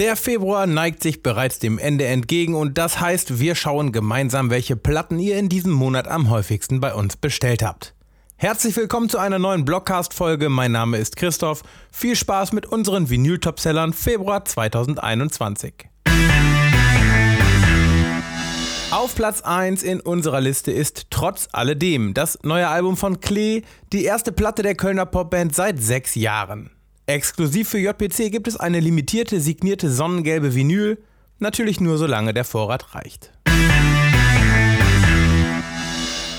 Der Februar neigt sich bereits dem Ende entgegen und das heißt, wir schauen gemeinsam, welche Platten ihr in diesem Monat am häufigsten bei uns bestellt habt. Herzlich willkommen zu einer neuen Blockcast-Folge. Mein Name ist Christoph. Viel Spaß mit unseren Vinyl-Topsellern Februar 2021. Auf Platz 1 in unserer Liste ist Trotz alledem das neue Album von Klee, die erste Platte der Kölner Popband seit sechs Jahren. Exklusiv für JPC gibt es eine limitierte signierte sonnengelbe Vinyl, natürlich nur solange der Vorrat reicht.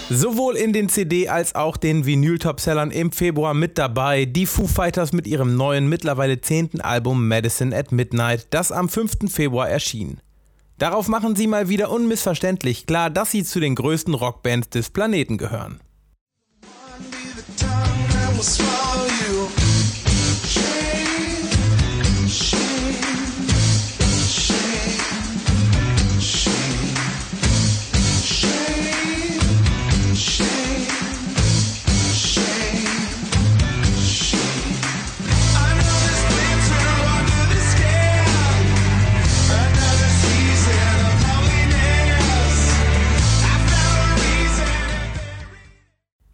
Sowohl in den CD- als auch den Vinyl-Topsellern im Februar mit dabei die Foo Fighters mit ihrem neuen, mittlerweile zehnten Album Medicine at Midnight, das am 5. Februar erschien. Darauf machen sie mal wieder unmissverständlich klar, dass sie zu den größten Rockbands des Planeten gehören.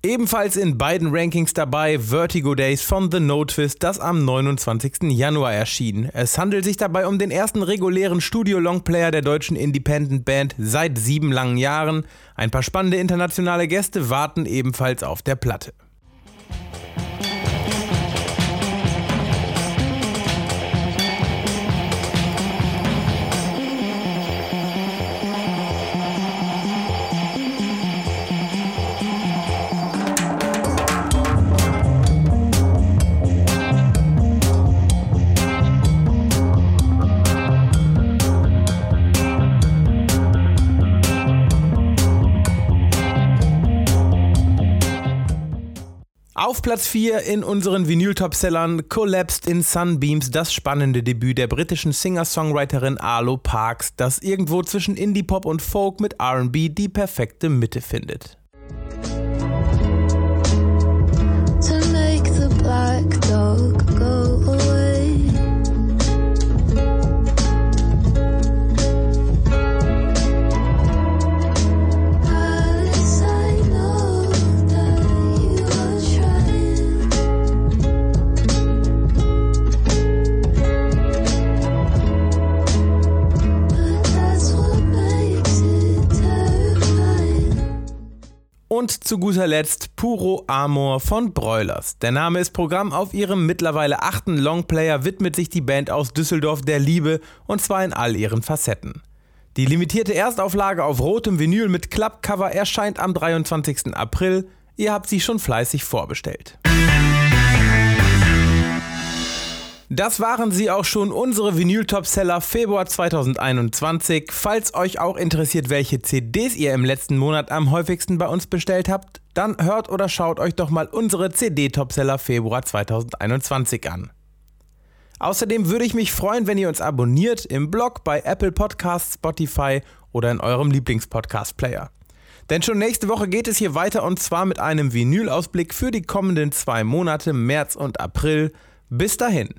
Ebenfalls in beiden Rankings dabei Vertigo Days von The No Twist, das am 29. Januar erschien. Es handelt sich dabei um den ersten regulären Studio-Longplayer der deutschen Independent Band seit sieben langen Jahren. Ein paar spannende internationale Gäste warten ebenfalls auf der Platte. Auf Platz 4 in unseren Vinyl-Topsellern Collapsed in Sunbeams, das spannende Debüt der britischen Singer-Songwriterin Arlo Parks, das irgendwo zwischen Indie-Pop und Folk mit RB die perfekte Mitte findet. Und zu guter Letzt Puro Amor von Broilers. Der Name ist Programm auf ihrem mittlerweile achten Longplayer widmet sich die Band aus Düsseldorf der Liebe und zwar in all ihren Facetten. Die limitierte Erstauflage auf rotem Vinyl mit Klappcover erscheint am 23. April. Ihr habt sie schon fleißig vorbestellt. Das waren sie auch schon, unsere Vinyl-Topseller Februar 2021. Falls euch auch interessiert, welche CDs ihr im letzten Monat am häufigsten bei uns bestellt habt, dann hört oder schaut euch doch mal unsere CD-Topseller Februar 2021 an. Außerdem würde ich mich freuen, wenn ihr uns abonniert im Blog, bei Apple Podcasts, Spotify oder in eurem Lieblingspodcast-Player. Denn schon nächste Woche geht es hier weiter und zwar mit einem Vinyl-Ausblick für die kommenden zwei Monate März und April. Bis dahin.